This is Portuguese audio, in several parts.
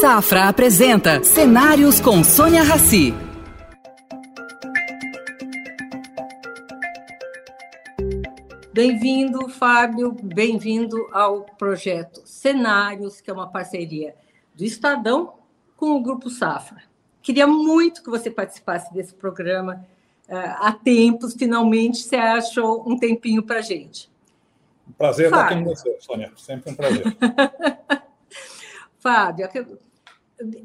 Safra apresenta Cenários com Sônia Rassi. Bem-vindo, Fábio, bem-vindo ao projeto Cenários, que é uma parceria do Estadão com o Grupo Safra. Queria muito que você participasse desse programa uh, há tempos, finalmente você achou um tempinho para a gente. Um prazer estar aqui com você, Sônia, sempre um prazer. Fábio,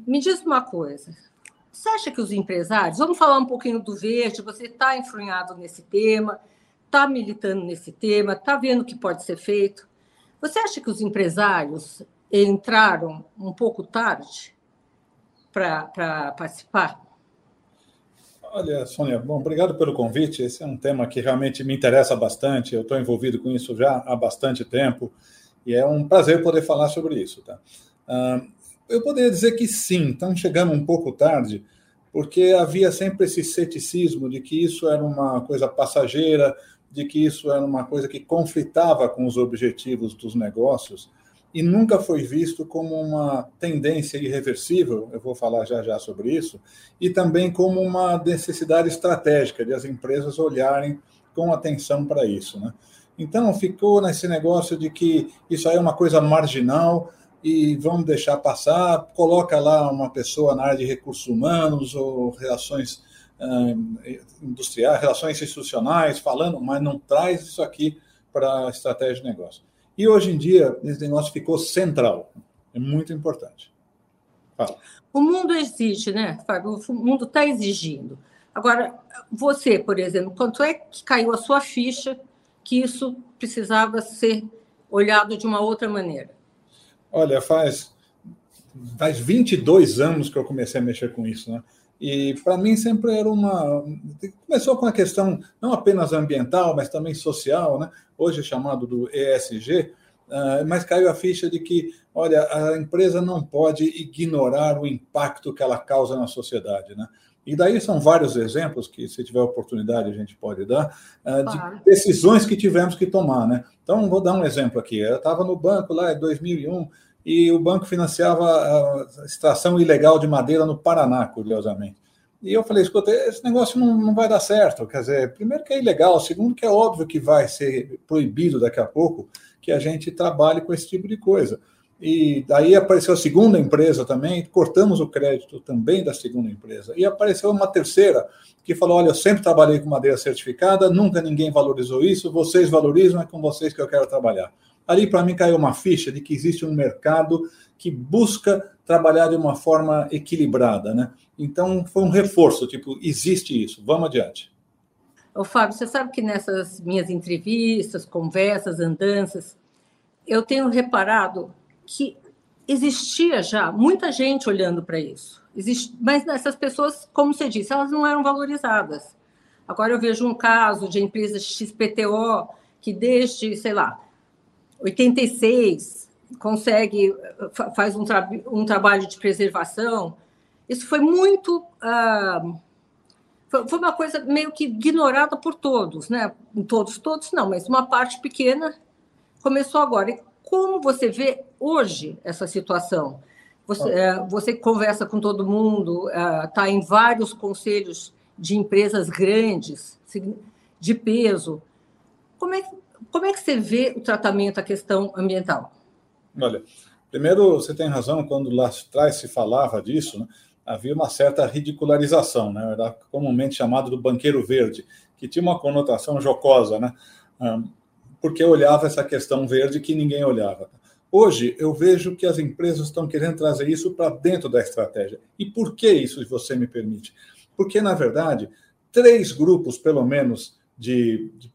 me diz uma coisa. Você acha que os empresários, vamos falar um pouquinho do verde, você está enfronhado nesse tema, está militando nesse tema, está vendo o que pode ser feito. Você acha que os empresários entraram um pouco tarde para participar? Olha, Sônia, bom, obrigado pelo convite. Esse é um tema que realmente me interessa bastante. Eu estou envolvido com isso já há bastante tempo e é um prazer poder falar sobre isso. Tá? Eu poderia dizer que sim, estão chegando um pouco tarde, porque havia sempre esse ceticismo de que isso era uma coisa passageira, de que isso era uma coisa que conflitava com os objetivos dos negócios e nunca foi visto como uma tendência irreversível, eu vou falar já já sobre isso, e também como uma necessidade estratégica de as empresas olharem com atenção para isso. Né? Então, ficou nesse negócio de que isso aí é uma coisa marginal, e vamos deixar passar, coloca lá uma pessoa na área de recursos humanos ou relações industriais, relações institucionais, falando, mas não traz isso aqui para a estratégia de negócio. E hoje em dia, esse negócio ficou central, é muito importante. Fala. O mundo exige, né, Fábio? O mundo está exigindo. Agora, você, por exemplo, quanto é que caiu a sua ficha que isso precisava ser olhado de uma outra maneira? Olha, faz, faz 22 anos que eu comecei a mexer com isso, né? E para mim sempre era uma. Começou com a questão não apenas ambiental, mas também social, né? hoje é chamado do ESG, mas caiu a ficha de que, olha, a empresa não pode ignorar o impacto que ela causa na sociedade. Né? E daí são vários exemplos que, se tiver oportunidade, a gente pode dar, ah, de decisões que tivemos que tomar. Né? Então, vou dar um exemplo aqui. Eu estava no banco lá em 2001 e o banco financiava a extração ilegal de madeira no Paraná, curiosamente. E eu falei, escuta, esse negócio não, não vai dar certo. Quer dizer, primeiro que é ilegal, segundo que é óbvio que vai ser proibido daqui a pouco que a gente trabalhe com esse tipo de coisa. E daí apareceu a segunda empresa também, cortamos o crédito também da segunda empresa. E apareceu uma terceira que falou: Olha, eu sempre trabalhei com madeira certificada, nunca ninguém valorizou isso, vocês valorizam, é com vocês que eu quero trabalhar. Ali, para mim, caiu uma ficha de que existe um mercado que busca trabalhar de uma forma equilibrada, né? Então, foi um reforço, tipo, existe isso, vamos adiante. Ô, Fábio, você sabe que nessas minhas entrevistas, conversas, andanças, eu tenho reparado que existia já muita gente olhando para isso. Mas essas pessoas, como você disse, elas não eram valorizadas. Agora eu vejo um caso de empresa XPTO que desde, sei lá, 86, consegue, faz um, tra um trabalho de preservação. Isso foi muito. Uh, foi uma coisa meio que ignorada por todos, né? Todos, todos não, mas uma parte pequena começou agora. E como você vê hoje essa situação? Você, uh, você conversa com todo mundo, está uh, em vários conselhos de empresas grandes, de peso. Como é que como é que você vê o tratamento, a questão ambiental? Olha, primeiro você tem razão, quando lá atrás se falava disso, né, havia uma certa ridicularização, né, era comumente chamado do banqueiro verde, que tinha uma conotação jocosa, né, porque olhava essa questão verde que ninguém olhava. Hoje eu vejo que as empresas estão querendo trazer isso para dentro da estratégia. E por que isso, se você me permite? Porque, na verdade, três grupos, pelo menos, de, de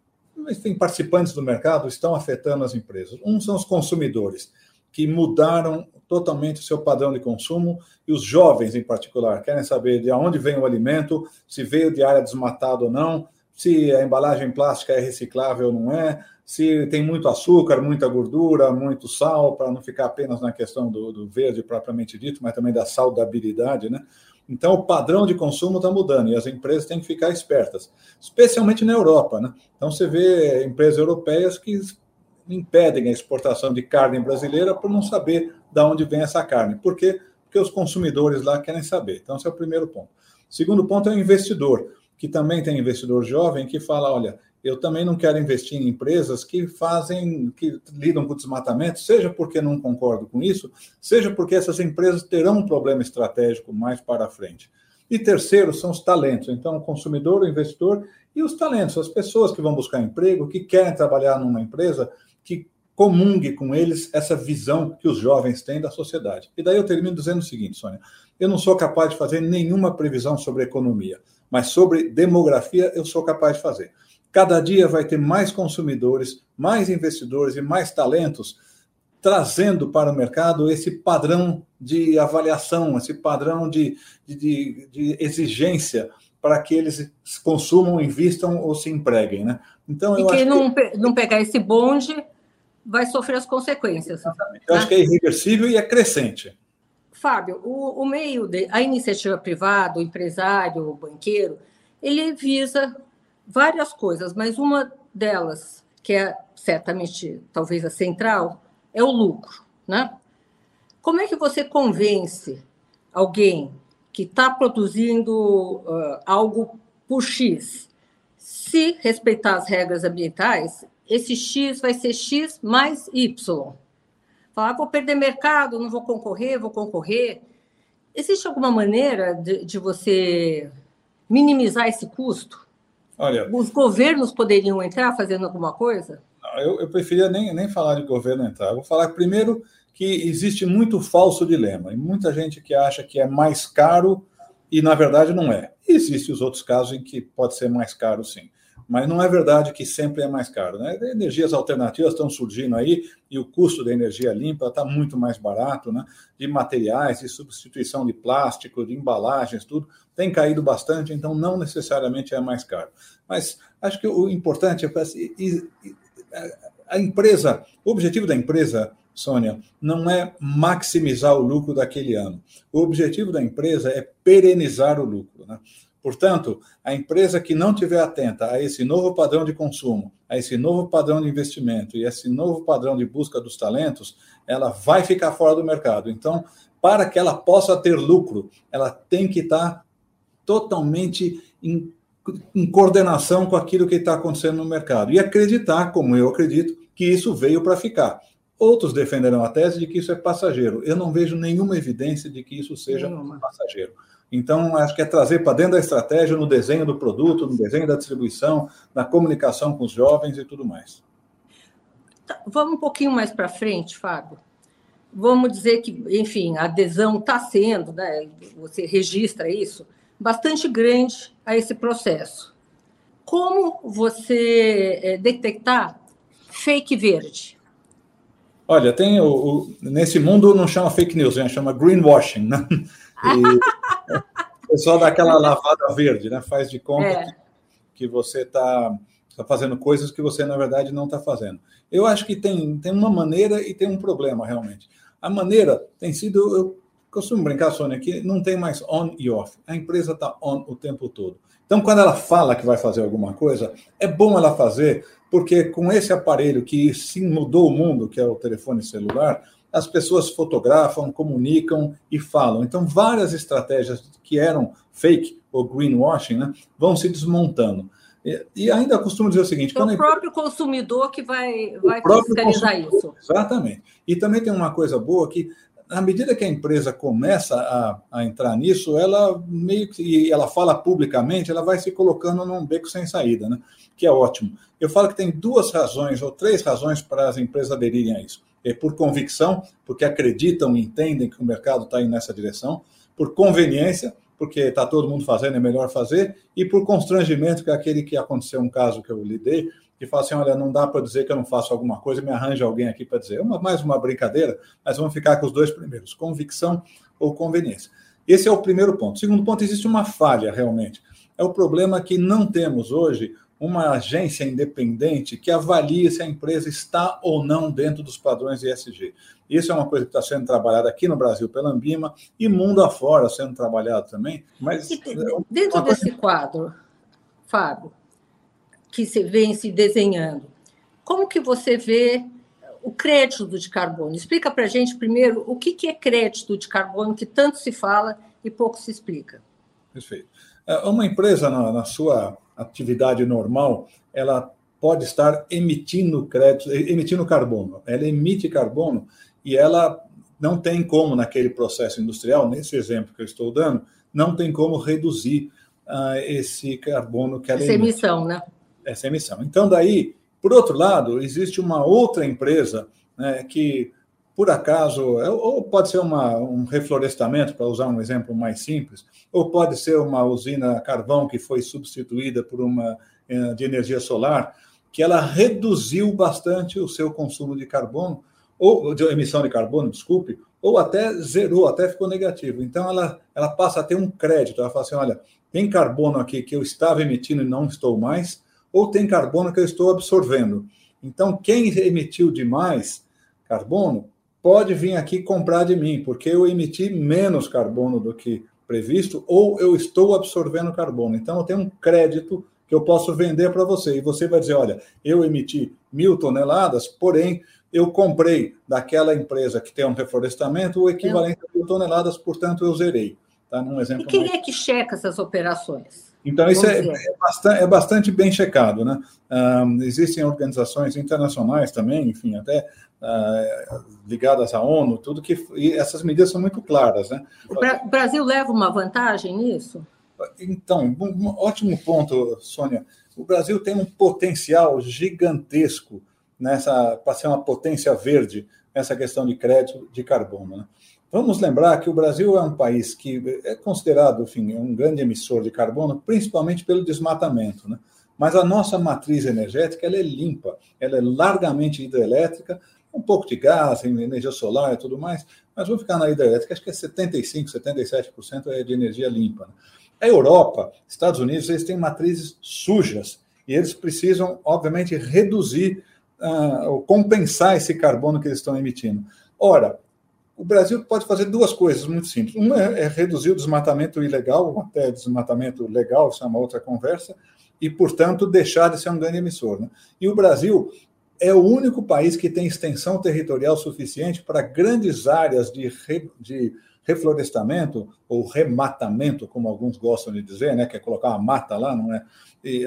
participantes do mercado estão afetando as empresas. Um são os consumidores, que mudaram totalmente o seu padrão de consumo, e os jovens, em particular, querem saber de onde vem o alimento, se veio de área desmatada ou não, se a embalagem plástica é reciclável ou não é, se tem muito açúcar, muita gordura, muito sal, para não ficar apenas na questão do, do verde propriamente dito, mas também da saudabilidade, né? Então, o padrão de consumo está mudando e as empresas têm que ficar espertas, especialmente na Europa. Né? Então, você vê empresas europeias que impedem a exportação de carne brasileira por não saber de onde vem essa carne. Por quê? porque os consumidores lá querem saber. Então, esse é o primeiro ponto. Segundo ponto é o investidor, que também tem investidor jovem que fala: olha, eu também não quero investir em empresas que fazem, que lidam com desmatamento, seja porque não concordo com isso, seja porque essas empresas terão um problema estratégico mais para frente. E terceiro são os talentos. Então, o consumidor, o investidor e os talentos, as pessoas que vão buscar emprego, que querem trabalhar numa empresa que comungue com eles essa visão que os jovens têm da sociedade. E daí eu termino dizendo o seguinte, Sônia: eu não sou capaz de fazer nenhuma previsão sobre economia, mas sobre demografia eu sou capaz de fazer. Cada dia vai ter mais consumidores, mais investidores e mais talentos trazendo para o mercado esse padrão de avaliação, esse padrão de, de, de exigência para que eles consumam, invistam ou se empreguem. Né? Então, e quem não, que... não pegar esse bonde vai sofrer as consequências. Exatamente. Eu acho que é irreversível e é crescente. Fábio, o, o meio, de, a iniciativa privada, o empresário, o banqueiro, ele visa várias coisas, mas uma delas, que é certamente talvez a central, é o lucro, né? Como é que você convence alguém que está produzindo uh, algo por X? Se respeitar as regras ambientais, esse X vai ser X mais Y. Falar, vou perder mercado, não vou concorrer, vou concorrer. Existe alguma maneira de, de você minimizar esse custo? Olha, Os governos poderiam entrar fazendo alguma coisa? eu, eu preferia nem, nem falar de governo entrar. Eu vou falar primeiro que existe muito falso dilema, e muita gente que acha que é mais caro e, na verdade, não é. Existem os outros casos em que pode ser mais caro, sim. Mas não é verdade que sempre é mais caro. Né? Energias alternativas estão surgindo aí e o custo da energia limpa está muito mais barato, né? de materiais, de substituição de plástico, de embalagens, tudo tem caído bastante, então não necessariamente é mais caro. Mas acho que o importante é a empresa, o objetivo da empresa, Sônia, não é maximizar o lucro daquele ano. O objetivo da empresa é perenizar o lucro. Né? Portanto, a empresa que não estiver atenta a esse novo padrão de consumo, a esse novo padrão de investimento e esse novo padrão de busca dos talentos, ela vai ficar fora do mercado. Então, para que ela possa ter lucro, ela tem que estar totalmente em em coordenação com aquilo que está acontecendo no mercado e acreditar, como eu acredito, que isso veio para ficar. Outros defenderão a tese de que isso é passageiro. Eu não vejo nenhuma evidência de que isso seja nenhuma. passageiro. Então, acho que é trazer para dentro da estratégia, no desenho do produto, no desenho da distribuição, na comunicação com os jovens e tudo mais. Tá, vamos um pouquinho mais para frente, Fábio. Vamos dizer que, enfim, a adesão está sendo, né? você registra isso, bastante grande a esse processo. Como você é, detectar fake verde? Olha, tem o, o, nesse mundo não chama fake news, né? chama greenwashing, né? E o pessoal dá aquela lavada verde, né? Faz de conta é. que, que, você está tá fazendo coisas que você na verdade não está fazendo. Eu acho que tem, tem uma maneira e tem um problema realmente. A maneira tem sido, eu costumo brincar, Sônia, que não tem mais on e off. A empresa está on o tempo todo. Então, quando ela fala que vai fazer alguma coisa, é bom ela fazer, porque com esse aparelho que sim mudou o mundo, que é o telefone celular, as pessoas fotografam, comunicam e falam. Então, várias estratégias que eram fake ou greenwashing né, vão se desmontando. E, ainda costumo dizer o seguinte: é o próprio empresa... consumidor que vai, vai fiscalizar isso. Exatamente. E também tem uma coisa boa que à medida que a empresa começa a, a, entrar nisso, ela meio que e ela fala publicamente, ela vai se colocando num beco sem saída, né? Que é ótimo. Eu falo que tem duas razões ou três razões para as empresas aderirem a isso. É por convicção, porque acreditam e entendem que o mercado está indo nessa direção, por conveniência, porque está todo mundo fazendo, é melhor fazer, e por constrangimento, que é aquele que aconteceu um caso que eu lidei, que fala assim: olha, não dá para dizer que eu não faço alguma coisa, me arranja alguém aqui para dizer. É uma, mais uma brincadeira, mas vamos ficar com os dois primeiros: convicção ou conveniência. Esse é o primeiro ponto. Segundo ponto, existe uma falha realmente. É o problema que não temos hoje uma agência independente que avalie se a empresa está ou não dentro dos padrões ESG. Isso é uma coisa que está sendo trabalhada aqui no Brasil pela Ambima e mundo afora sendo trabalhado também. Mas e dentro desse coisa... quadro, Fábio, que se vem se desenhando. Como que você vê o crédito de carbono. Explica para a gente primeiro o que, que é crédito de carbono, que tanto se fala e pouco se explica. Perfeito. É, uma empresa, na, na sua atividade normal, ela pode estar emitindo crédito, emitindo carbono. Ela emite carbono e ela não tem como, naquele processo industrial, nesse exemplo que eu estou dando, não tem como reduzir uh, esse carbono que ela Essa emite. emissão, né? Essa emissão. Então, daí, por outro lado, existe uma outra empresa né, que, por acaso, ou pode ser uma, um reflorestamento, para usar um exemplo mais simples, ou pode ser uma usina carvão que foi substituída por uma eh, de energia solar, que ela reduziu bastante o seu consumo de carbono, ou de emissão de carbono, desculpe, ou até zerou, até ficou negativo. Então ela, ela passa a ter um crédito. Ela fala assim: olha, tem carbono aqui que eu estava emitindo e não estou mais, ou tem carbono que eu estou absorvendo. Então, quem emitiu demais carbono pode vir aqui comprar de mim, porque eu emiti menos carbono do que previsto, ou eu estou absorvendo carbono. Então, eu tenho um crédito que eu posso vender para você. E você vai dizer: olha, eu emiti mil toneladas, porém eu comprei daquela empresa que tem um reflorestamento o equivalente a mil toneladas, portanto, eu zerei. Tá? Num exemplo e quem mais... é que checa essas operações? Então, isso é, é, bastante, é, bastante, bem checado. Né? Existem organizações internacionais também, enfim, até uh, ligadas à ONU, tudo que. E essas medidas são muito claras. Né? O Brasil leva uma vantagem nisso? Então, um ótimo ponto, Sônia. O Brasil tem um potencial gigantesco nessa para ser uma potência verde nessa questão de crédito de carbono. Né? Vamos lembrar que o Brasil é um país que é considerado, enfim, um grande emissor de carbono, principalmente pelo desmatamento, né? Mas a nossa matriz energética ela é limpa, ela é largamente hidrelétrica, um pouco de gás, energia solar e tudo mais, mas vamos ficar na hidrelétrica, acho que é 75, 77% é de energia limpa. Né? A Europa, Estados Unidos, eles têm matrizes sujas e eles precisam, obviamente, reduzir uh, compensar esse carbono que eles estão emitindo. Ora, o Brasil pode fazer duas coisas muito simples. Uma é, é reduzir o desmatamento ilegal, até desmatamento legal, isso é uma outra conversa, e, portanto, deixar de ser um grande emissor. Né? E o Brasil é o único país que tem extensão territorial suficiente para grandes áreas de, de reflorestamento ou rematamento, como alguns gostam de dizer, né, que é colocar uma mata lá, não é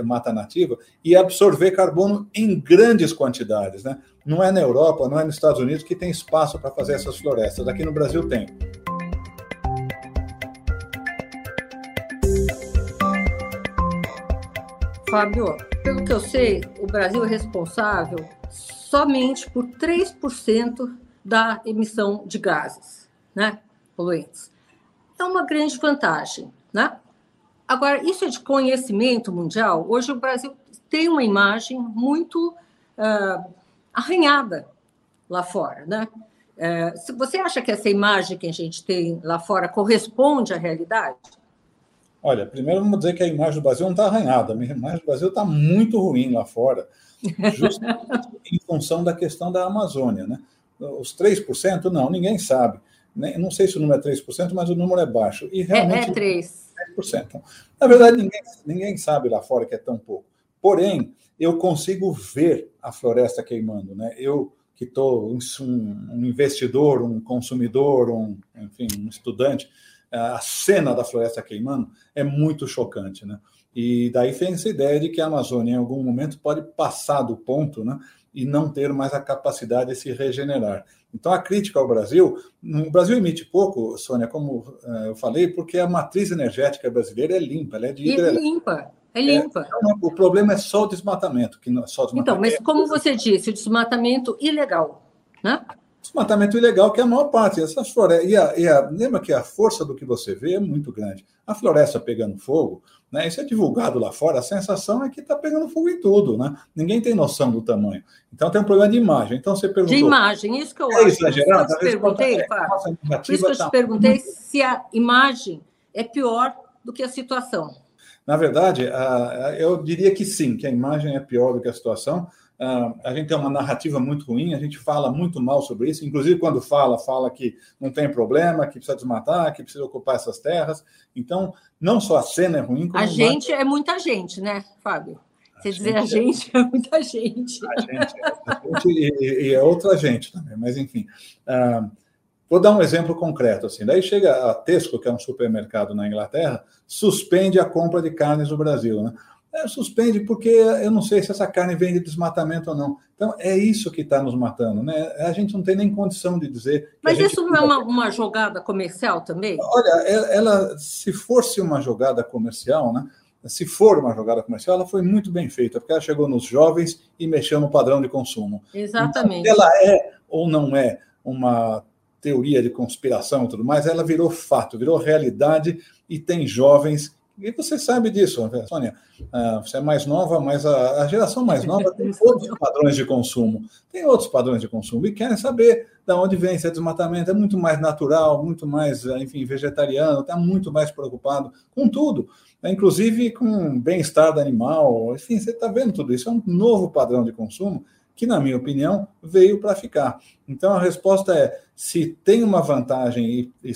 mata nativa, e absorver carbono em grandes quantidades. Né? Não é na Europa, não é nos Estados Unidos que tem espaço para fazer essas florestas. Aqui no Brasil tem. Fábio, pelo que eu sei, o Brasil é responsável somente por 3% da emissão de gases, né? Poluentes. É uma grande vantagem, né? Agora, isso é de conhecimento mundial. Hoje o Brasil tem uma imagem muito uh, arranhada lá fora, né? Uh, você acha que essa imagem que a gente tem lá fora corresponde à realidade? Olha, primeiro vamos dizer que a imagem do Brasil não está arranhada, a imagem do Brasil está muito ruim lá fora, justamente em função da questão da Amazônia, né? Os 3%, não, ninguém sabe. Não sei se o número é 3%, mas o número é baixo. E realmente, é, é 3%. 10%. Na verdade, ninguém, ninguém sabe lá fora que é tão pouco. Porém, eu consigo ver a floresta queimando. Né? Eu, que estou um, um, investidor, um consumidor, um, enfim, um estudante, a cena da floresta queimando é muito chocante. Né? E daí vem essa ideia de que a Amazônia, em algum momento, pode passar do ponto né, e não ter mais a capacidade de se regenerar. Então, a crítica ao Brasil, o Brasil emite pouco, Sônia, como eh, eu falei, porque a matriz energética brasileira é limpa, ela é de hidrelétrica. É limpa, é limpa. É, então, o problema é só o desmatamento. Que não, só desmatamento. Então, mas como você disse, o desmatamento ilegal, né? Desmatamento ilegal, que é a maior parte. Essas florestas, e a, e a, lembra que a força do que você vê é muito grande. A floresta pegando fogo, né, isso é divulgado lá fora, a sensação é que está pegando fogo em tudo. Né? Ninguém tem noção do tamanho. Então tem um problema de imagem. Então você perguntou. De imagem, isso que eu é acho. Exagerado, eu te perguntei, é, Por isso que eu te tá perguntei se a imagem é pior do que a situação. Na verdade, eu diria que sim, que a imagem é pior do que a situação Uh, a gente tem uma narrativa muito ruim, a gente fala muito mal sobre isso, inclusive quando fala, fala que não tem problema, que precisa desmatar, que precisa ocupar essas terras. Então, não só a cena é ruim. A gente é muita gente, né, Fábio? Você dizer a gente é muita gente. A gente, é, a gente e, e, é outra gente também, mas enfim. Uh, vou dar um exemplo concreto. Assim. Daí chega a Tesco, que é um supermercado na Inglaterra, suspende a compra de carnes no Brasil. Né? É, suspende porque eu não sei se essa carne vem de desmatamento ou não. Então, é isso que está nos matando. Né? A gente não tem nem condição de dizer. Mas isso não é uma, uma, jogada comercial também? Olha, ela, se fosse uma jogada comercial, né? se for uma jogada comercial, ela foi muito bem feita, porque ela chegou nos jovens e mexeu no padrão de consumo. Exatamente. Então, ela é ou não é uma teoria de conspiração e tudo mais, ela virou fato, virou realidade e tem jovens e você sabe disso, Sônia. Ah, você é mais nova, mas a, geração mais nova tem outros padrões de consumo. Tem outros padrões de consumo e querem saber de onde vem esse desmatamento. É muito mais natural, muito mais, enfim, vegetariano, está muito mais preocupado com tudo, né? inclusive com bem-estar do animal. Enfim, você está vendo tudo isso. É um novo padrão de consumo que, na minha opinião, veio para ficar. Então, a resposta é: se tem uma vantagem e, e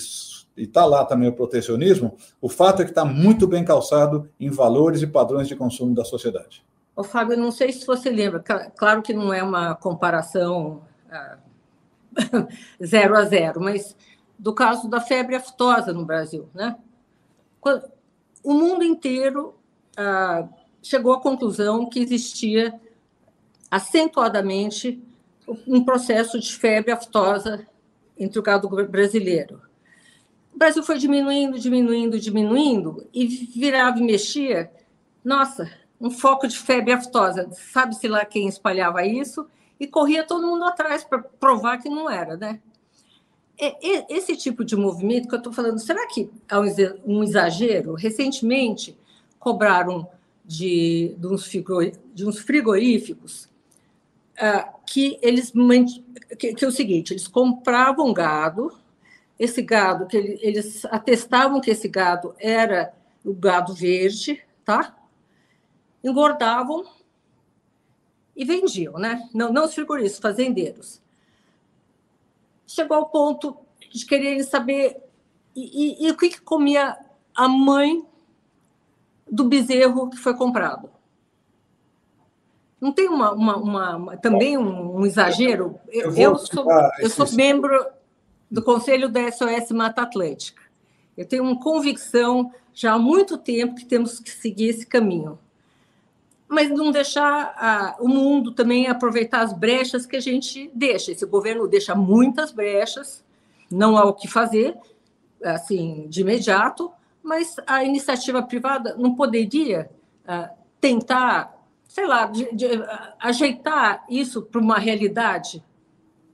e está lá também o protecionismo, o fato é que está muito bem calçado em valores e padrões de consumo da sociedade. Ô, Fábio, não sei se você lembra, claro que não é uma comparação ah, zero a zero, mas do caso da febre aftosa no Brasil, né? O mundo inteiro ah, chegou à conclusão que existia acentuadamente um processo de febre aftosa entre o gado brasileiro. O Brasil foi diminuindo, diminuindo, diminuindo, e virava e mexia. Nossa, um foco de febre aftosa. Sabe-se lá quem espalhava isso, e corria todo mundo atrás para provar que não era, né? Esse tipo de movimento que eu estou falando, será que é um exagero? Recentemente, cobraram de, de, uns, frigoríficos uh, que eles que, que é o seguinte, eles compravam gado esse gado, que eles atestavam que esse gado era o gado verde, tá? Engordavam e vendiam, né? Não, não os frigoríficos, fazendeiros. Chegou ao ponto de quererem saber e, e, e o que, que comia a mãe do bezerro que foi comprado. Não tem uma, uma, uma também um, um exagero? Eu, eu, sou, eu sou membro do Conselho da SOS Mata Atlântica. Eu tenho uma convicção já há muito tempo que temos que seguir esse caminho. Mas não deixar a, o mundo também aproveitar as brechas que a gente deixa. Esse governo deixa muitas brechas, não há o que fazer, assim, de imediato, mas a iniciativa privada não poderia uh, tentar, sei lá, de, de, uh, ajeitar isso para uma realidade?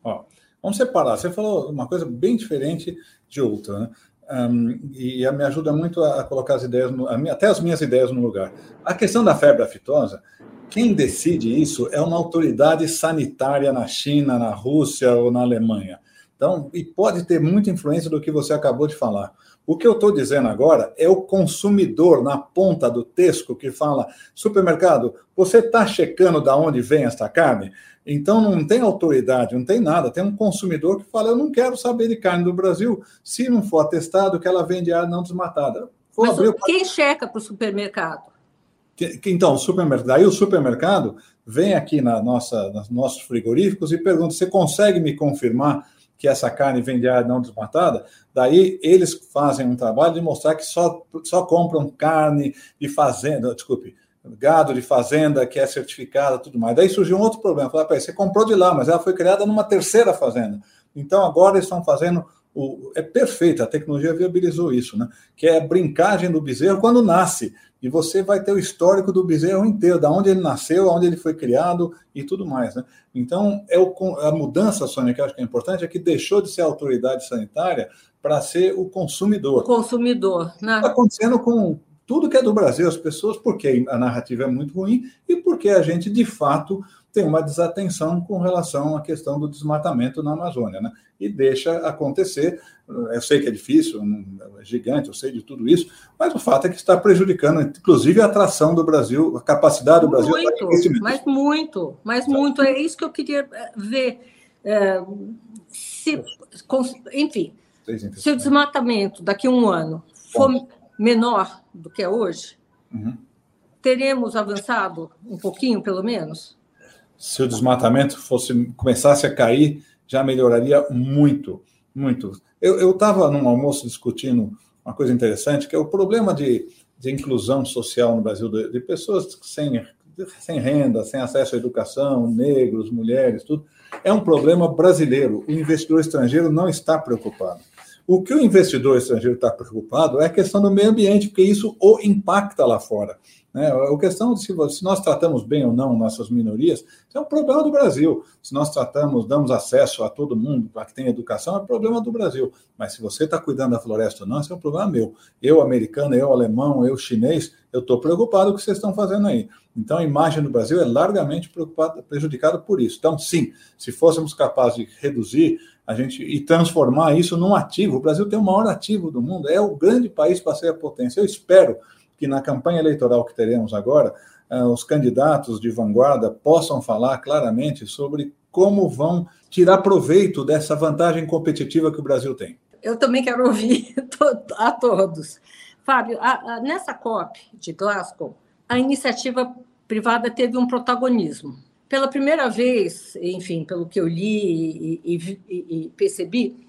Oh, Vamos separar. Você falou uma coisa bem diferente de outra, né? Um, e me ajuda muito a, colocar as ideias, no, até as minhas ideias no lugar. A questão da febre aftosa, quem decide isso é uma autoridade sanitária na China, na Rússia ou na Alemanha. Então, e pode ter muita influência do que você acabou de falar. O que eu estou dizendo agora é o consumidor na ponta do texto que fala: supermercado, você está checando de onde vem esta carne? Então não tem autoridade, não tem nada. Tem um consumidor que fala: eu não quero saber de carne do Brasil se não for atestado que ela vem de área não desmatada. Vou Mas abrir... quem checa para o supermercado? Então, o supermercado, daí o supermercado vem aqui na nossa, nos nossos frigoríficos e pergunta: você consegue me confirmar que essa carne vem de área não desmatada? Daí eles fazem um trabalho de mostrar que só, só compram carne de fazenda, desculpe, gado de fazenda que é certificada, tudo mais. Daí surgiu um outro problema. Falaram, você comprou de lá, mas ela foi criada numa terceira fazenda. Então agora eles estão fazendo o, é perfeito, a tecnologia viabilizou isso, né? Que é a brincagem do bezerro quando nasce. E você vai ter o histórico do bezerro inteiro, da onde ele nasceu, onde ele foi criado e tudo mais, né? Então, é o, a mudança, Sônia, que eu acho que é importante, é que deixou de ser a autoridade sanitária para ser o consumidor. O consumidor, né? Está acontecendo com tudo que é do Brasil, as pessoas, porque a narrativa é muito ruim e porque a gente, de fato, tem uma desatenção com relação à questão do desmatamento na Amazônia, né? E deixa acontecer. Eu sei que é difícil, é gigante, eu sei de tudo isso, mas o fato é que está prejudicando, inclusive, a atração do Brasil, a capacidade do Brasil. Muito, mas muito, mas muito. É isso que eu queria eh, ver. É, se, enfim, se o desmatamento daqui a um ano for menor do que é hoje, uhum. teremos avançado um pouquinho, pelo menos? Se o desmatamento fosse começasse a cair, já melhoraria muito, muito. Eu estava num almoço discutindo uma coisa interessante, que é o problema de, de inclusão social no Brasil de, de pessoas sem, sem renda, sem acesso à educação, negros, mulheres, tudo. É um problema brasileiro. O investidor estrangeiro não está preocupado. O que o investidor estrangeiro está preocupado é a questão do meio ambiente, porque isso o impacta lá fora. Né? A questão de se, se, nós tratamos bem ou não nossas minorias, é um problema do Brasil. Se nós tratamos, damos acesso a todo mundo para que tenha educação, é um problema do Brasil. Mas se você está cuidando da floresta ou não, isso é um problema meu. Eu, americano, eu, alemão, eu, chinês, eu estou preocupado com o que vocês estão fazendo aí. Então, a imagem do Brasil é largamente prejudicada por isso. Então, sim, se fôssemos capazes de reduzir a gente e transformar isso num ativo. O Brasil tem o maior ativo do mundo, é o grande país para ser a potência. Eu espero que na campanha eleitoral que teremos agora, uh, os candidatos de vanguarda possam falar claramente sobre como vão tirar proveito dessa vantagem competitiva que o Brasil tem. Eu também quero ouvir a todos. Fábio, a, a, nessa COP de Glasgow, a iniciativa privada teve um protagonismo pela primeira vez, enfim, pelo que eu li e, e, e, percebi,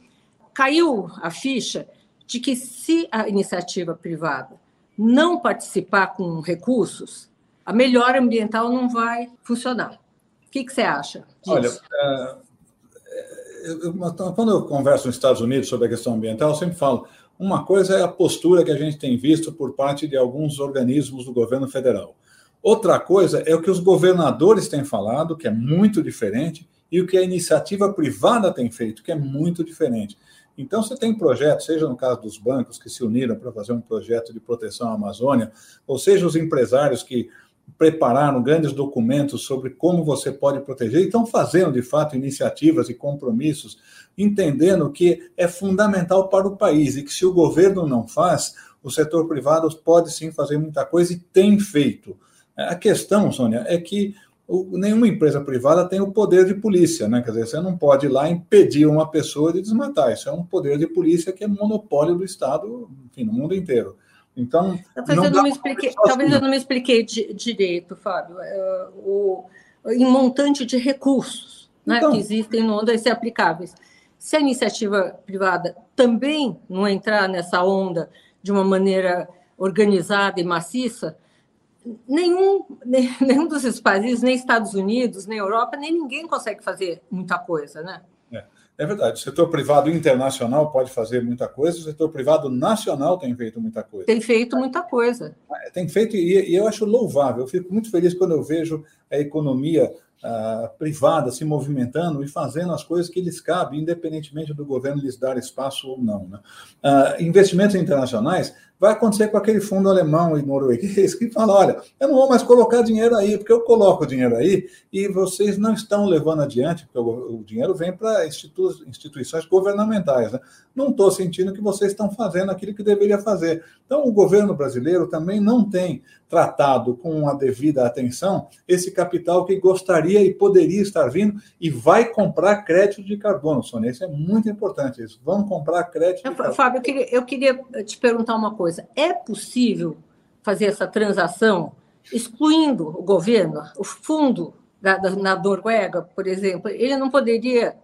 caiu a ficha de que se a iniciativa privada não participar com recursos, a melhora ambiental não vai funcionar. O que, que você acha disso? Olha, é, quando eu converso nos Estados Unidos sobre a questão ambiental, eu sempre falo, uma coisa é a postura que a gente tem visto por parte de alguns organismos do governo federal. Outra coisa é o que os governadores têm falado, que é muito diferente, e o que a iniciativa privada tem feito, que é muito diferente. Então, você tem projetos, seja no caso dos bancos que se uniram para fazer um projeto de proteção à Amazônia, ou seja, os empresários que prepararam grandes documentos sobre como você pode proteger e estão fazendo, de fato, iniciativas e compromissos, entendendo que é fundamental para o país e que se o governo não faz, o setor privado pode sim fazer muita coisa e tem feito. A questão, Sônia, é que nenhuma empresa privada tem o poder de polícia, né? Quer dizer, você não pode ir lá impedir uma pessoa de desmatar. Isso é um poder de polícia que é monopólio do Estado, enfim, no mundo inteiro. Então, talvez, eu não, me expliquei, talvez eu não me expliquei direito, Fábio. É, o, em montante de recursos né, então, que existem no mundo a ser aplicáveis. Se a iniciativa privada também não entrar nessa onda de uma maneira organizada e maciça, nenhum, nenhum dos países, nem Estados Unidos, nem Europa, nem ninguém consegue fazer muita coisa, né? É, é, verdade. O setor privado internacional pode fazer muita coisa, o setor privado nacional tem feito muita coisa. Tem feito muita coisa. É, tem feito, e, e eu acho louvável. Eu fico muito feliz quando eu vejo a economia uh, privada se movimentando e fazendo as coisas que lhes cabem, independentemente do governo lhes dar espaço ou não. Né? Uh, investimentos internacionais vai acontecer com aquele fundo alemão e norueguês que fala: olha, eu não vou mais colocar dinheiro aí, porque eu coloco dinheiro aí e vocês não estão levando adiante, porque o, dinheiro vem para institu instituições governamentais. Né? Não estou sentindo que vocês estão fazendo aquilo que deveria fazer. Então, o governo brasileiro também não tem tratado com a devida atenção esse capital que gostaria e poderia estar vindo e vai comprar crédito de carbono, Sônia. Isso é muito importante. Isso. Vamos comprar crédito de carbono. Fábio, eu queria, eu queria te perguntar uma coisa. É possível fazer essa transação excluindo o governo, o fundo da, da, na Noruega, por exemplo? Ele não poderia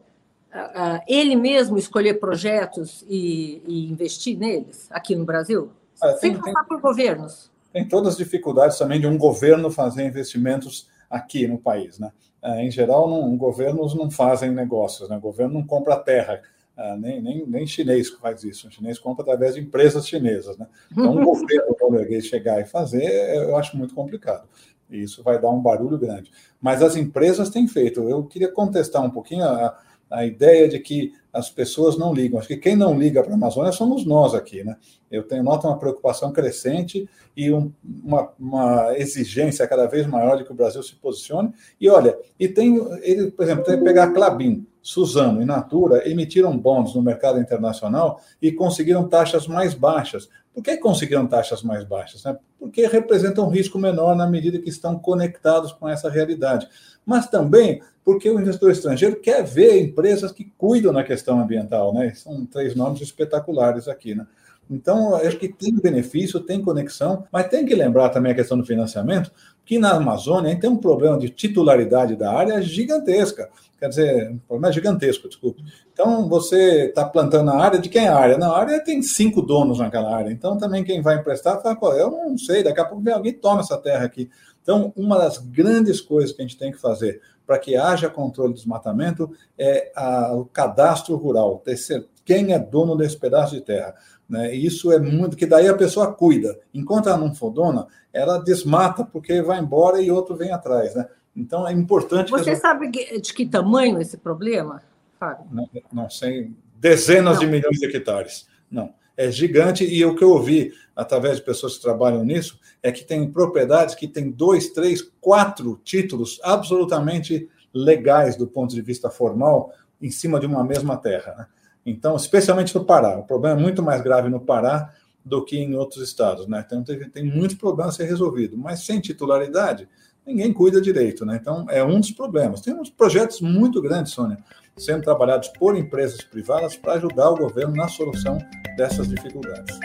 ele mesmo escolher projetos e, e investir neles aqui no Brasil? Ah, tem, Sem passar por governos tem todas as dificuldades também de um governo fazer investimentos aqui no país. Né? É, em geral, não, governos não fazem negócios, né? o governo não compra terra, é, nem, nem, nem chinês faz isso, o chinês compra através de empresas chinesas. Né? Então, um governo norueguês chegar e fazer, eu acho muito complicado. E isso vai dar um barulho grande. Mas as empresas têm feito. Eu queria contestar um pouquinho a, a ideia de que as pessoas não ligam. Acho que quem não liga para a Amazônia somos nós aqui, né? Eu tenho noto uma preocupação crescente e um, uma, uma, exigência cada vez maior de que o Brasil se posicione. E olha, e tem ele, por exemplo, tem que pegar Clabin, Suzano e Natura emitiram bons no mercado internacional e conseguiram taxas mais baixas. Por que conseguiram taxas mais baixas? Né? Porque representam um risco menor na medida que estão conectados com essa realidade. Mas também porque o investidor estrangeiro quer ver empresas que cuidam na questão ambiental, né? São três nomes espetaculares aqui, né? Então, acho que tem benefício, tem conexão, mas tem que lembrar também a questão do financiamento, que na Amazônia tem um problema de titularidade da área gigantesca. Quer dizer, um problema gigantesco, desculpe. Então, você está plantando na área de quem é a área? Na área tem cinco donos naquela área. Então, também quem vai emprestar fala, eu não sei, daqui a pouco vem alguém toma essa terra aqui. Então, uma das grandes coisas que a gente tem que fazer para que haja controle do desmatamento é a, o cadastro rural, ter quem é dono desse pedaço de terra. Né? Isso é muito, que daí a pessoa cuida. Enquanto ela não for dona, ela desmata porque vai embora e outro vem atrás. Né? Então é importante. Você sabe de que tamanho esse problema, Fábio? Não, não sei. Dezenas não. de milhões de hectares. Não. É gigante, e o que eu ouvi através de pessoas que trabalham nisso é que tem propriedades que têm dois, três, quatro títulos absolutamente legais do ponto de vista formal em cima de uma mesma terra. Né? Então, especialmente no Pará. O problema é muito mais grave no Pará do que em outros estados. Né? Então, tem, tem muitos problemas a ser resolvidos. Mas sem titularidade, ninguém cuida direito. Né? Então, é um dos problemas. Tem uns projetos muito grandes, Sônia, sendo trabalhados por empresas privadas para ajudar o governo na solução dessas dificuldades.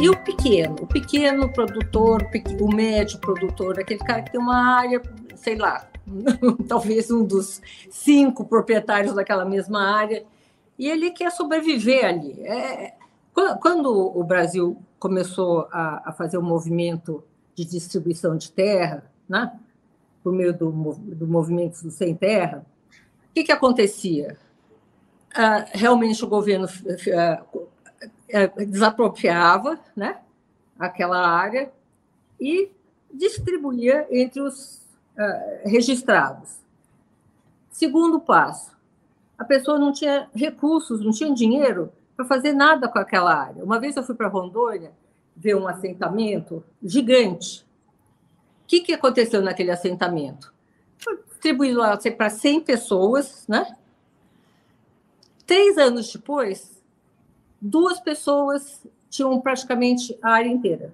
E o pequeno? O pequeno produtor, o médio produtor, aquele cara que tem uma área, sei lá, talvez um dos cinco proprietários daquela mesma área, e ele quer sobreviver ali. É, quando o Brasil começou a, a fazer o um movimento de distribuição de terra, né, por meio do, do movimento do Sem Terra, o que, que acontecia? Ah, realmente o governo ah, ah, desapropriava né, aquela área e distribuía entre os uh, registrados. Segundo passo, a pessoa não tinha recursos, não tinha dinheiro para fazer nada com aquela área. Uma vez eu fui para Rondônia ver um assentamento gigante. O que, que aconteceu naquele assentamento? Foi distribuído para 100 pessoas, né? Três anos depois, duas pessoas tinham praticamente a área inteira.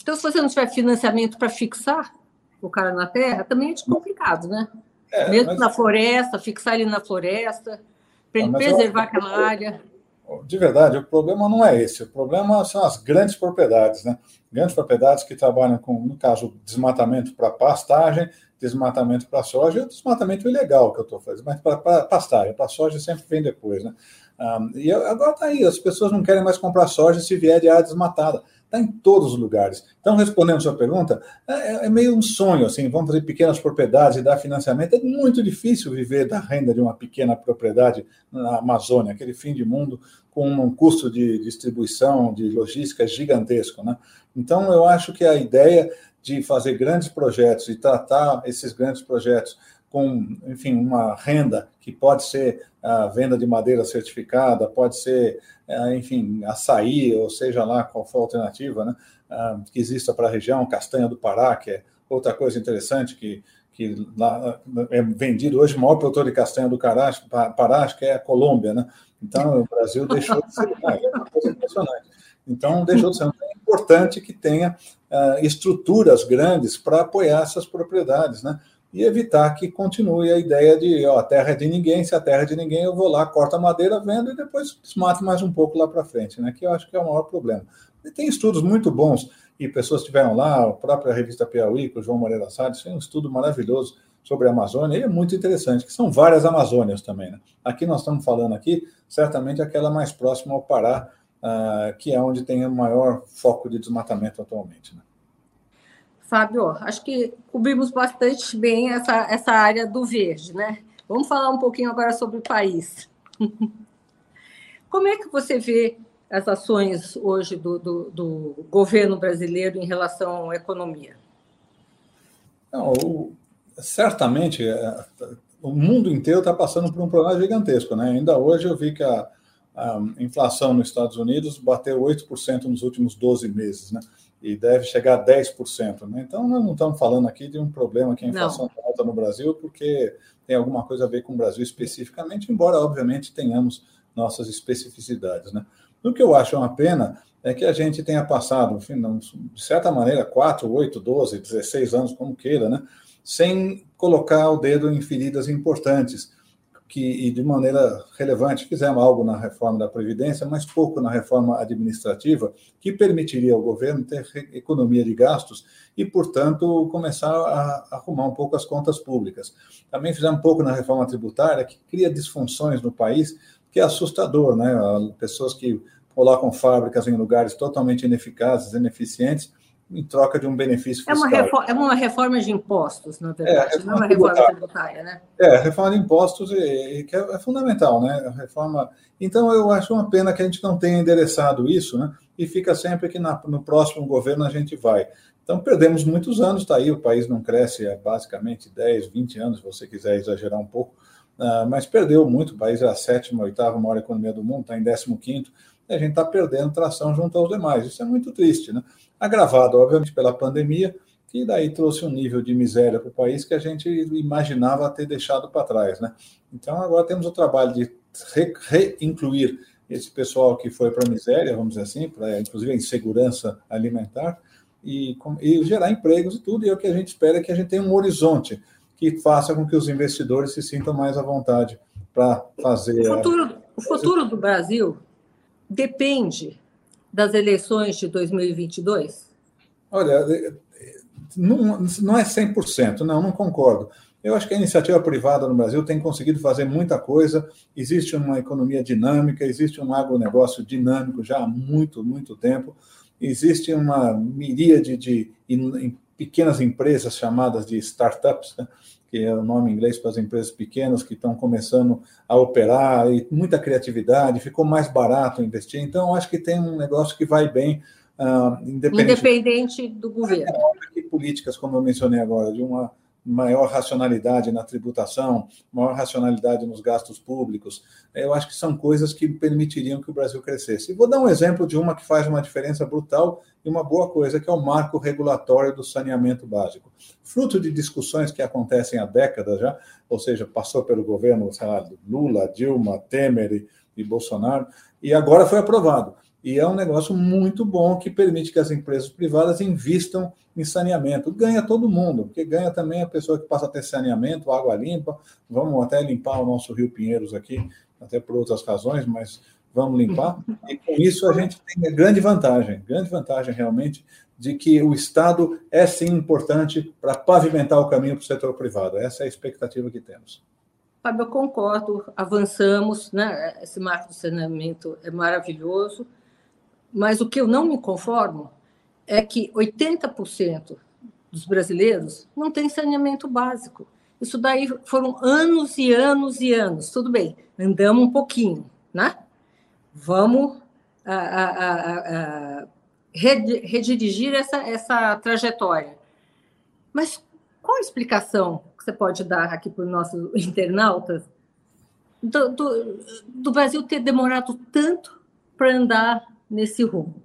Então, se você não tiver financiamento para fixar, o cara na terra, também é complicado, né? É, Mesmo mas... na floresta, fixar ele na floresta, para ele preservar eu... aquela área. De verdade, o problema não é esse. O problema são as grandes propriedades, né? Grandes propriedades que trabalham com, no caso, desmatamento para pastagem, desmatamento para soja e o desmatamento ilegal que eu estou fazendo, mas para pastagem, para soja sempre vem depois, né? Um, e agora está aí, as pessoas não querem mais comprar soja se vier de área desmatada está em todos os lugares. Então, respondendo sua pergunta, é, é, meio um sonho, assim, vamos fazer pequenas propriedades e dar financiamento. É muito difícil viver da renda de uma pequena propriedade na Amazônia, aquele fim de mundo com um custo de distribuição, de logística gigantesco, né? Então, eu acho que a ideia de fazer grandes projetos e tratar esses grandes projetos com, enfim, uma renda que pode ser a venda de madeira certificada, pode ser, é, enfim, açaí, ou seja lá qual for a alternativa, né, que exista para a região, castanha do Pará, que é outra coisa interessante que, que lá é vendido hoje, o maior produtor de castanha do Pará, que é a Colômbia, né? Então, o Brasil deixou de ser, é uma coisa impressionante. Então, deixou de ser. Então, é importante que tenha uh, estruturas grandes para apoiar essas propriedades, né? E evitar que continue a ideia de ó, a terra é de ninguém, se a terra é de ninguém, eu vou lá, corto a madeira, vendo e depois desmato mais um pouco lá para frente, né? Que eu acho que é o maior problema. E tem estudos muito bons, e pessoas estiveram lá, a própria revista Piauí, com o João Moreira Salles, tem um estudo maravilhoso sobre a Amazônia, e é muito interessante, que são várias Amazônias também, né? Aqui nós estamos falando aqui, certamente aquela mais próxima ao Pará, uh, que é onde tem o maior foco de desmatamento atualmente, né? Fábio, acho que cobrimos bastante bem essa, essa área do verde, né? Vamos falar um pouquinho agora sobre o país. Como é que você vê as ações hoje do, do, do governo brasileiro em relação à economia? Não, o, certamente é, o mundo inteiro está passando por um problema gigantesco. Né? Ainda hoje eu vi que a, a inflação nos Estados Unidos bateu 8% nos últimos 12 meses. Né? E deve chegar a 10%. Né? Então, nós não estamos falando aqui de um problema que a inflação está alta no Brasil, porque tem alguma coisa a ver com o Brasil especificamente, embora, obviamente, tenhamos nossas especificidades. Né? O que eu acho uma pena é que a gente tenha passado, enfim, de certa maneira, 4, 8, 12, 16 anos, como queira, né? sem colocar o dedo em feridas importantes que, e de maneira relevante, fizemos algo na reforma da Previdência, mas pouco na reforma administrativa, que permitiria ao governo ter economia de gastos e, portanto, começar a arrumar um pouco as contas públicas. Também fizemos pouco na reforma tributária, que cria disfunções no país, que é assustador, né? Pessoas que colocam fábricas em lugares totalmente ineficazes, ineficientes, em troca de um benefício fiscal. É uma reforma, é uma reforma de impostos, na verdade, é, não é uma reforma tributária, né? É, reforma de impostos e, que é, é, fundamental, né? A reforma. Então, eu acho uma pena que a gente não tenha endereçado isso, né? E fica sempre que na, no próximo governo a gente vai. Então, perdemos muitos anos, está aí, o país não cresce há basicamente 10, 20 anos, se você quiser exagerar um pouco, uh, mas perdeu muito, o país é a sétima, oitava maior economia do mundo, está em 15 quinto, e a gente está perdendo tração junto aos demais. Isso é muito triste, né? agravado, obviamente, pela pandemia, que daí trouxe um nível de miséria para o país que a gente imaginava ter deixado para trás. Né? Então, agora temos o trabalho de reincluir esse pessoal que foi para a miséria, vamos dizer assim, para inclusive a insegurança alimentar, e, e, gerar empregos e tudo, e é o que a gente espera é que a gente tenha um horizonte que faça com que os investidores se sintam mais à vontade para fazer. O futuro, a... o futuro do Brasil depende das eleições de 2022? Olha, não, não é 100%, não, não concordo. Eu acho que a iniciativa privada no Brasil tem conseguido fazer muita coisa. Existe uma economia dinâmica, existe um agronegócio dinâmico já há muito, muito tempo. Existe uma miríade de, de pequenas empresas chamadas de startups, né? Que é o nome em inglês para as empresas pequenas que estão começando a operar, e muita criatividade, ficou mais barato investir. Então, acho que tem um negócio que vai bem, uh, independente, independente do governo. E políticas, como eu mencionei agora, de uma maior racionalidade na tributação, maior racionalidade nos gastos públicos. Eu acho que são coisas que permitiriam que o Brasil crescesse. Vou dar um exemplo de uma que faz uma diferença brutal e uma boa coisa, que é o marco regulatório do saneamento básico. Fruto de discussões que acontecem há décadas já, ou seja, passou pelo governo lá, Lula, Dilma, Temer e Bolsonaro, e agora foi aprovado. E é um negócio muito bom que permite que as empresas privadas invistam em saneamento. Ganha todo mundo, porque ganha também a pessoa que passa a ter saneamento, água limpa. Vamos até limpar o nosso Rio Pinheiros aqui, até por outras razões, mas vamos limpar. E com isso a gente tem grande vantagem, grande vantagem realmente, de que o Estado é sim importante para pavimentar o caminho para o setor privado. Essa é a expectativa que temos. Fábio, eu concordo, avançamos, né? esse marco do saneamento é maravilhoso, mas o que eu não me conformo é que 80% dos brasileiros não têm saneamento básico. Isso daí foram anos e anos e anos. Tudo bem, andamos um pouquinho, né? Vamos a, a, a, redirigir essa, essa trajetória. Mas qual a explicação que você pode dar aqui para os nossos internautas do, do, do Brasil ter demorado tanto para andar nesse rumo?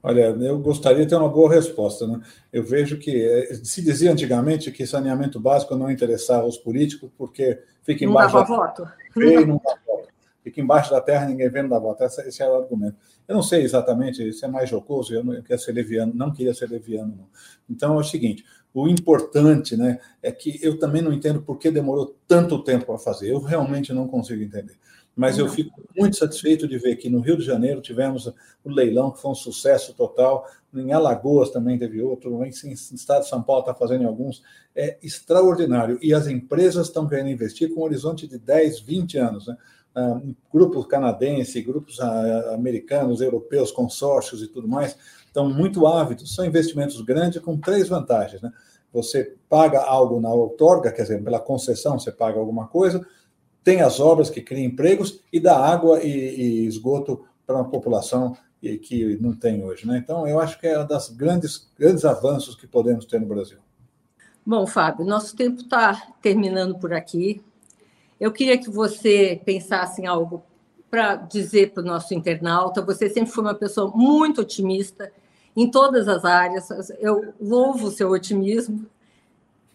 Olha, eu gostaria de ter uma boa resposta. Né? Eu vejo que eh, se dizia antigamente que saneamento básico não interessava aos políticos porque fica embaixo não dava da voto. Vê, não dá voto. Fica embaixo da terra, ninguém vê, não dá voto. Esse, esse é o argumento. Eu não sei exatamente, isso é mais jocoso, eu não eu queria ser leviano, não queria ser leviano. Não. Então é o seguinte: o importante né, é que eu também não entendo por que demorou tanto tempo para fazer. Eu realmente não consigo entender mas eu fico muito satisfeito de ver que no Rio de Janeiro tivemos o leilão, que foi um sucesso total, em Alagoas também teve outro, em estado de São Paulo está fazendo alguns, é extraordinário. E as empresas estão querendo investir com um horizonte de 10, 20 anos. Né? Ah, grupos canadenses, grupos ah, americanos, europeus, consórcios e tudo mais, estão muito ávidos. São investimentos grandes com três vantagens. Né? Você paga algo na outorga, quer dizer, pela concessão você paga alguma coisa, tem as obras que criam empregos e dá água e, e esgoto para uma população que não tem hoje. Né? Então, eu acho que é um dos grandes, grandes avanços que podemos ter no Brasil. Bom, Fábio, nosso tempo está terminando por aqui. Eu queria que você pensasse em algo para dizer para o nosso internauta. Você sempre foi uma pessoa muito otimista em todas as áreas. Eu louvo o seu otimismo.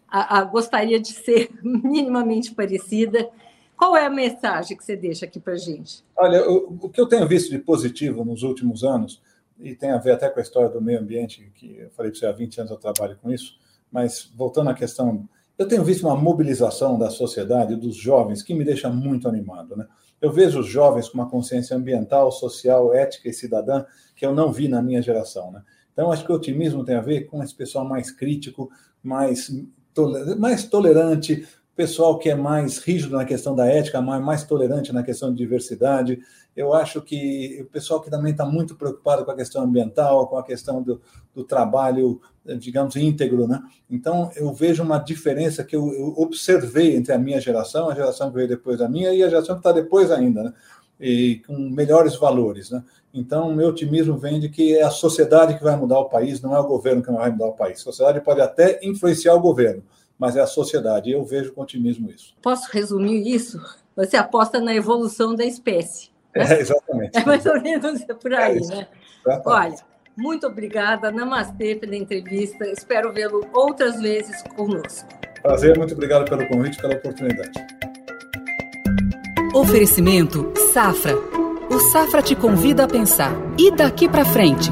A, a, gostaria de ser minimamente parecida. Qual é a mensagem que você deixa aqui para gente? Olha, o, o, que eu tenho visto de positivo nos últimos anos, e tem a ver até com a história do meio ambiente, que eu falei para você há 20 anos eu trabalho com isso, mas voltando à questão eu tenho visto uma mobilização da sociedade, dos jovens, que me deixa muito animado. Né? Eu vejo os jovens com uma consciência ambiental, social, ética e cidadã que eu não vi na minha geração. Né? Então, acho que o otimismo tem a ver com esse pessoal mais crítico, mais, mais tolerante, pessoal que é mais rígido na questão da ética, mais, mais tolerante na questão de diversidade. Eu acho que o pessoal que também está muito preocupado com a questão ambiental, com a questão do, do trabalho, digamos, íntegro. Né? Então, eu vejo uma diferença que eu, eu, observei entre a minha geração, a geração que veio depois da minha, e a geração que está depois ainda, né? e com melhores valores. Né? Então, meu otimismo vem de que é a sociedade que vai mudar o país, não é o governo que vai mudar o país. A sociedade pode até influenciar o governo, mas é a sociedade. E eu vejo com otimismo isso. Posso resumir isso? Você aposta na evolução da espécie. Né? É, exatamente. É mais ou menos por aí, é né? Exatamente. Olha, muito obrigada, Namastê, pela entrevista. Espero vê-lo outras vezes conosco. Prazer, muito obrigado pelo convite e pela oportunidade. Oferecimento Safra. O Safra te convida a pensar. E daqui para frente?